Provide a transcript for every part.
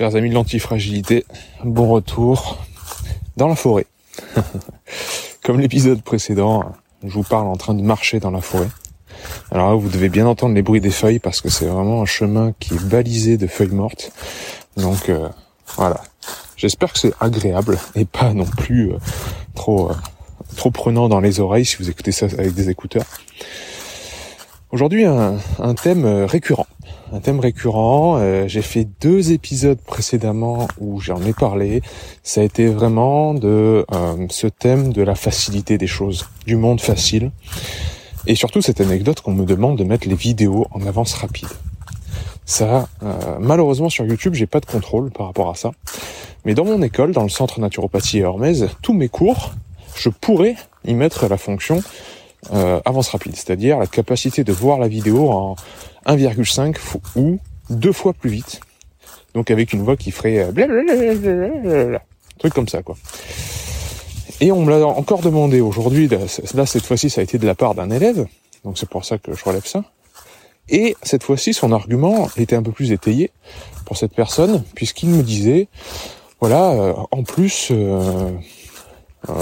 Chers amis de l'antifragilité, bon retour dans la forêt. Comme l'épisode précédent, je vous parle en train de marcher dans la forêt. Alors là, vous devez bien entendre les bruits des feuilles parce que c'est vraiment un chemin qui est balisé de feuilles mortes. Donc euh, voilà. J'espère que c'est agréable et pas non plus euh, trop euh, trop prenant dans les oreilles si vous écoutez ça avec des écouteurs. Aujourd'hui, un, un thème récurrent. Un thème récurrent. euh, J'ai fait deux épisodes précédemment où j'en ai parlé. Ça a été vraiment de euh, ce thème de la facilité des choses, du monde facile. Et surtout cette anecdote qu'on me demande de mettre les vidéos en avance rapide. Ça, euh, malheureusement sur YouTube, j'ai pas de contrôle par rapport à ça. Mais dans mon école, dans le centre naturopathie et Hermès, tous mes cours, je pourrais y mettre la fonction euh, avance rapide, c'est-à-dire la capacité de voir la vidéo en 1,5 fo- ou deux fois plus vite. Donc avec une voix qui ferait euh, blablabla, truc comme ça quoi. Et on me l'a encore demandé aujourd'hui, là là, cette fois-ci ça a été de la part d'un élève, donc c'est pour ça que je relève ça. Et cette fois-ci son argument était un peu plus étayé pour cette personne, puisqu'il me disait, voilà, euh, en plus, euh, euh,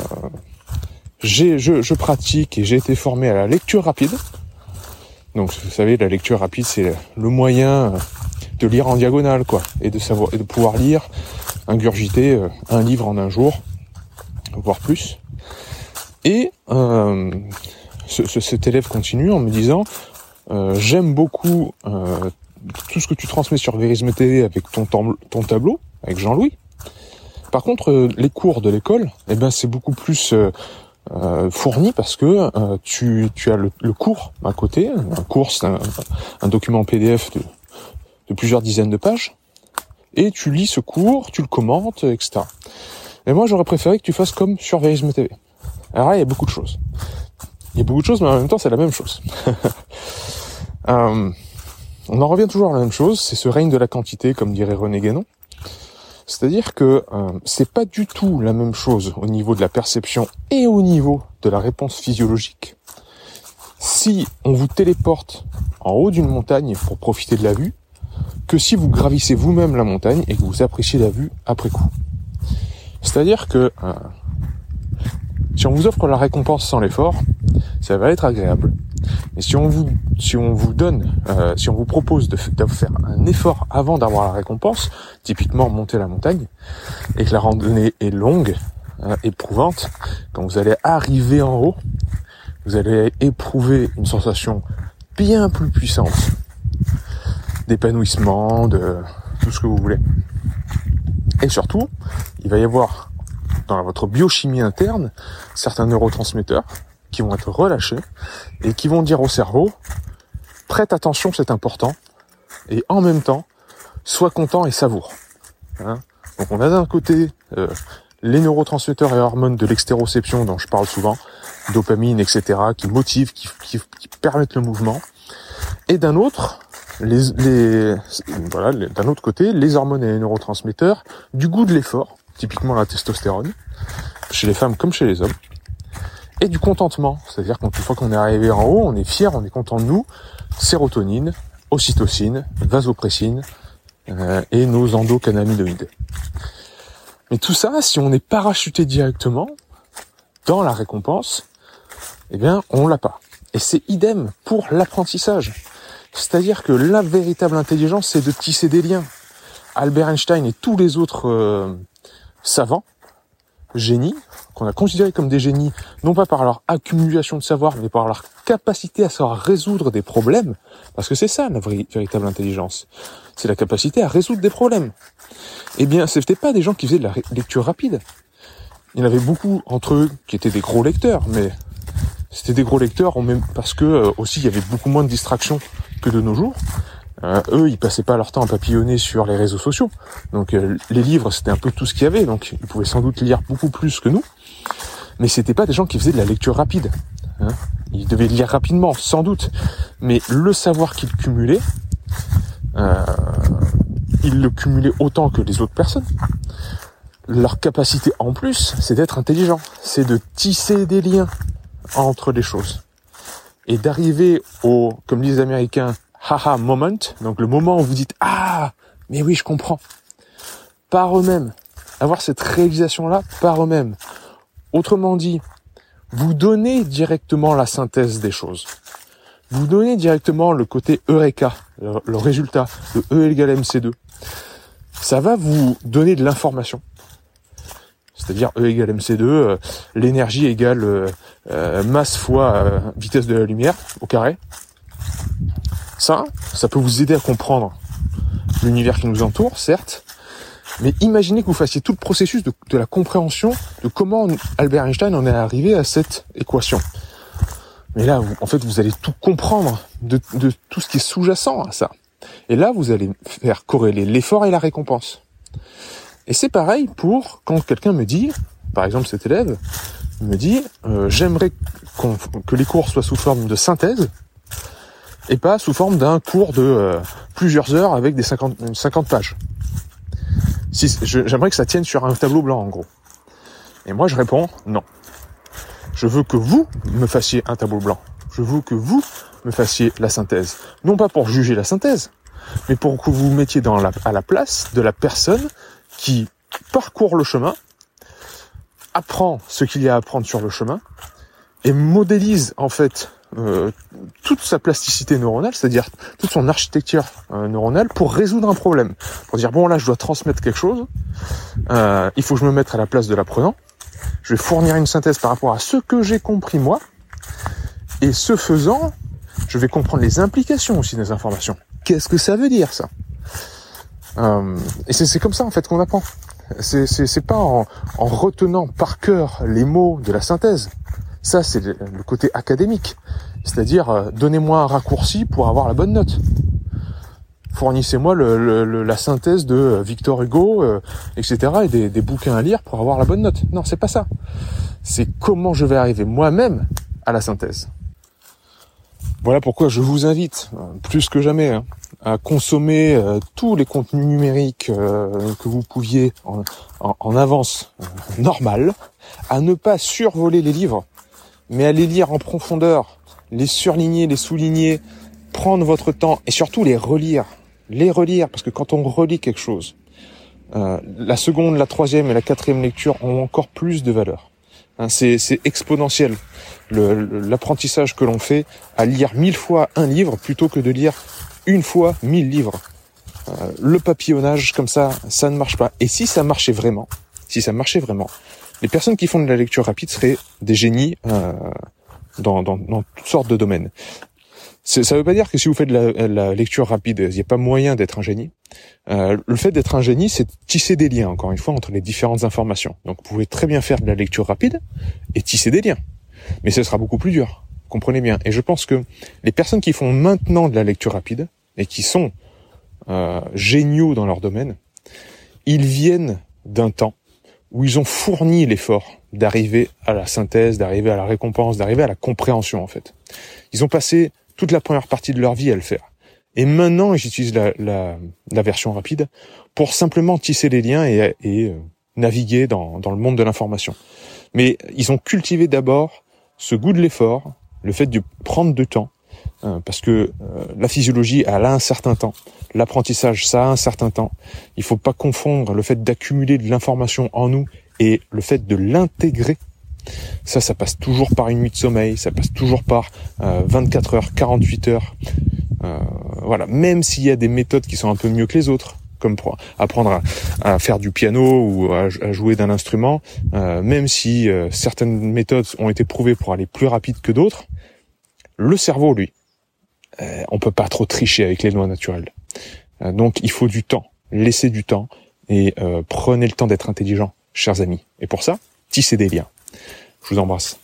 j'ai, je, je pratique et j'ai été formé à la lecture rapide. Donc, vous savez, la lecture rapide, c'est le moyen de lire en diagonale, quoi, et de savoir, et de pouvoir lire, ingurgiter euh, un livre en un jour, voire plus. Et euh, ce, ce- cet élève continue en me disant, euh, j'aime beaucoup euh, tout ce que tu transmets sur Vérisme TV avec ton, ton tableau, avec Jean-Louis. Par contre, euh, les cours de l'école, eh ben, c'est beaucoup plus euh, fourni parce que euh, tu, tu as le, le cours à côté. Un cours, c'est un, un document PDF de, de plusieurs dizaines de pages. Et tu lis ce cours, tu le commentes, etc. Et moi, j'aurais préféré que tu fasses comme sur Vérisme TV. Alors là, il y a beaucoup de choses. Il y a beaucoup de choses, mais en même temps, c'est la même chose. Euh, on en revient toujours à la même chose, c'est ce règne de la quantité, comme dirait René Guénon. C'est-à-dire que euh, c'est pas du tout la même chose au niveau de la perception et au niveau de la réponse physiologique. Si on vous téléporte en haut d'une montagne pour profiter de la vue, que si vous gravissez vous-même la montagne et que vous appréciez la vue après coup. C'est-à-dire que euh, si on vous offre la récompense sans l'effort, ça va être agréable. Mais si on vous, si on vous donne, euh, si on vous propose de, faire un effort avant d'avoir la récompense, typiquement monter la montagne, et que la randonnée est longue, euh, éprouvante, quand vous allez arriver en haut, vous allez éprouver une sensation bien plus puissante d'épanouissement, de tout ce que vous voulez. Et surtout, il va y avoir dans votre biochimie interne certains neurotransmetteurs qui vont être relâchés et qui vont dire au cerveau prête attention, c'est important, et en même temps, sois content et savoure. Hein Donc on a d'un côté euh, les neurotransmetteurs et hormones de l'extéroception dont je parle souvent, dopamine, etc., qui motivent, qui, permettent le mouvement, et d'un autre, d'un autre côté, les hormones et les neurotransmetteurs du goût de l'effort, typiquement la testostérone, chez les femmes comme chez les hommes et du contentement. C'est-à-dire qu'une fois qu'on est arrivé en haut, on est fier, on est content de nous. Sérotonine, ocytocine, vasopressine euh, et nos endocannabinoïdes. Mais tout ça, si on est parachuté directement dans la récompense, eh bien, on l'a pas. Et c'est idem pour l'apprentissage. C'est-à-dire que la véritable intelligence, c'est de tisser des liens. Albert Einstein et tous les autres euh, savants, génies, qu'on a considérés comme des génies, non pas par leur accumulation de savoir, mais par leur capacité à savoir résoudre des problèmes, parce que c'est ça la véritable intelligence. C'est la capacité à résoudre des problèmes. Eh bien, c'était pas des gens qui faisaient de la lecture rapide. Il y en avait beaucoup entre eux qui étaient des gros lecteurs, mais c'était des gros lecteurs parce que euh, aussi il y avait beaucoup moins de distractions que de nos jours. Euh, eux, ils passaient pas leur temps à papillonner sur les réseaux sociaux. Donc euh, les livres, c'était un peu tout ce qu'il y avait. Donc ils pouvaient sans doute lire beaucoup plus que nous. Mais c'était pas des gens qui faisaient de la lecture rapide. Hein. Ils devaient lire rapidement, sans doute. Mais le savoir qu'ils cumulaient, euh, ils le cumulaient autant que les autres personnes. Leur capacité en plus, c'est d'être intelligent. C'est de tisser des liens entre les choses. Et d'arriver au, comme disent les Américains, haha moment, donc le moment où vous dites ah, mais oui, je comprends. Par eux-mêmes, avoir cette réalisation-là par eux-mêmes. Autrement dit, vous donnez directement la synthèse des choses. Vous donnez directement le côté Eureka, le, résultat, de E égale MC2. Ça va vous donner de l'information. C'est-à-dire E égale MC2, euh, l'énergie égale euh, euh, masse fois vitesse de la lumière au carré. Ça, ça peut vous aider à comprendre l'univers qui nous entoure, certes, mais imaginez que vous fassiez tout le processus de, la compréhension de comment Albert Einstein en est arrivé à cette équation. Mais là, en fait, vous allez tout comprendre de, tout ce qui est sous-jacent à ça. Et là, vous allez faire corréler l'effort et la récompense. Et c'est pareil pour quand quelqu'un me dit, par exemple cet élève, me dit, euh, j'aimerais que les cours soient sous forme de synthèse et pas sous forme d'un cours de euh, plusieurs heures avec des 50, 50 pages. Si, j'aimerais que ça tienne sur un tableau blanc en gros. Et moi je réponds non. Je veux que vous me fassiez un tableau blanc. Je veux que vous me fassiez la synthèse. Non pas pour juger la synthèse, mais pour que vous vous mettiez à la place de la personne qui parcourt le chemin, apprend ce qu'il y a à apprendre sur le chemin, et modélise en fait euh, toute sa plasticité neuronale, c'est-à-dire toute son architecture euh, neuronale pour résoudre un problème. Pour dire bon là je dois transmettre quelque chose, euh, il faut que je me mette à la place de l'apprenant, je vais fournir une synthèse par rapport à ce que j'ai compris moi, et ce faisant, je vais comprendre les implications aussi des informations. Qu'est-ce que ça veut dire ça? Et c'est comme ça en fait qu'on apprend. C'est pas en, en retenant par cœur les mots de la synthèse. Ça, c'est le côté académique. C'est-à-dire, euh, donnez-moi un raccourci pour avoir la bonne note. Fournissez-moi la synthèse de euh, Victor Hugo, euh, etc. et des, bouquins à lire pour avoir la bonne note. Non, c'est pas ça. C'est comment je vais arriver moi-même à la synthèse. Voilà pourquoi je vous invite, plus que jamais, hein, à consommer tous les contenus numériques que vous pouviez en, en avance normale, à ne pas survoler les livres, mais les lire en profondeur, les surligner, les souligner, prendre votre temps et surtout les relire. Les relire, parce que quand on relit quelque chose, euh, la seconde, la troisième et la quatrième lecture ont encore plus de valeur. Hein, c'est exponentiel l'apprentissage que l'on fait à lire mille fois un livre plutôt que de lire une fois mille livres. Euh, le papillonnage comme ça, ça ne marche pas. Et si ça marchait vraiment, si ça marchait vraiment, les personnes qui font de la lecture rapide seraient des génies euh, dans, dans, toutes sortes de domaines. Ça ne veut pas dire que si vous faites de la, la lecture rapide, il n'y a pas moyen d'être un génie. Euh, le fait d'être un génie, c'est tisser des liens, encore une fois, entre les différentes informations. Donc vous pouvez très bien faire de la lecture rapide et tisser des liens. Mais ce sera beaucoup plus dur, comprenez bien. Et je pense que les personnes qui font maintenant de la lecture rapide et qui sont euh, géniaux dans leur domaine, ils viennent d'un temps où ils ont fourni l'effort d'arriver à la synthèse, d'arriver à la récompense, d'arriver à la compréhension en fait. Ils ont passé toute la première partie de leur vie à le faire. Et maintenant, j'utilise la, la, la, version rapide pour simplement tisser les liens et, et euh, naviguer dans, dans le monde de l'information. Mais ils ont cultivé d'abord ce goût de l'effort, le fait de prendre du temps, hein, parce que euh, la physiologie elle a un certain temps, l'apprentissage ça a un certain temps. Il faut pas confondre le fait d'accumuler de l'information en nous et le fait de l'intégrer, ça, ça passe toujours par une nuit de sommeil, ça passe toujours par 24 euh, heures, 48 heures. Euh, voilà, même s'il y a des méthodes qui sont un peu mieux que les autres, comme pour apprendre à, faire du piano ou à, jouer d'un instrument, euh, même si certaines méthodes ont été prouvées pour aller plus rapide que d'autres, le cerveau, lui, on peut pas trop tricher avec les lois naturelles. donc il faut du temps, laissez du temps et prenez le temps d'être intelligent chers amis. Et pour ça, tissez des liens. Je vous embrasse.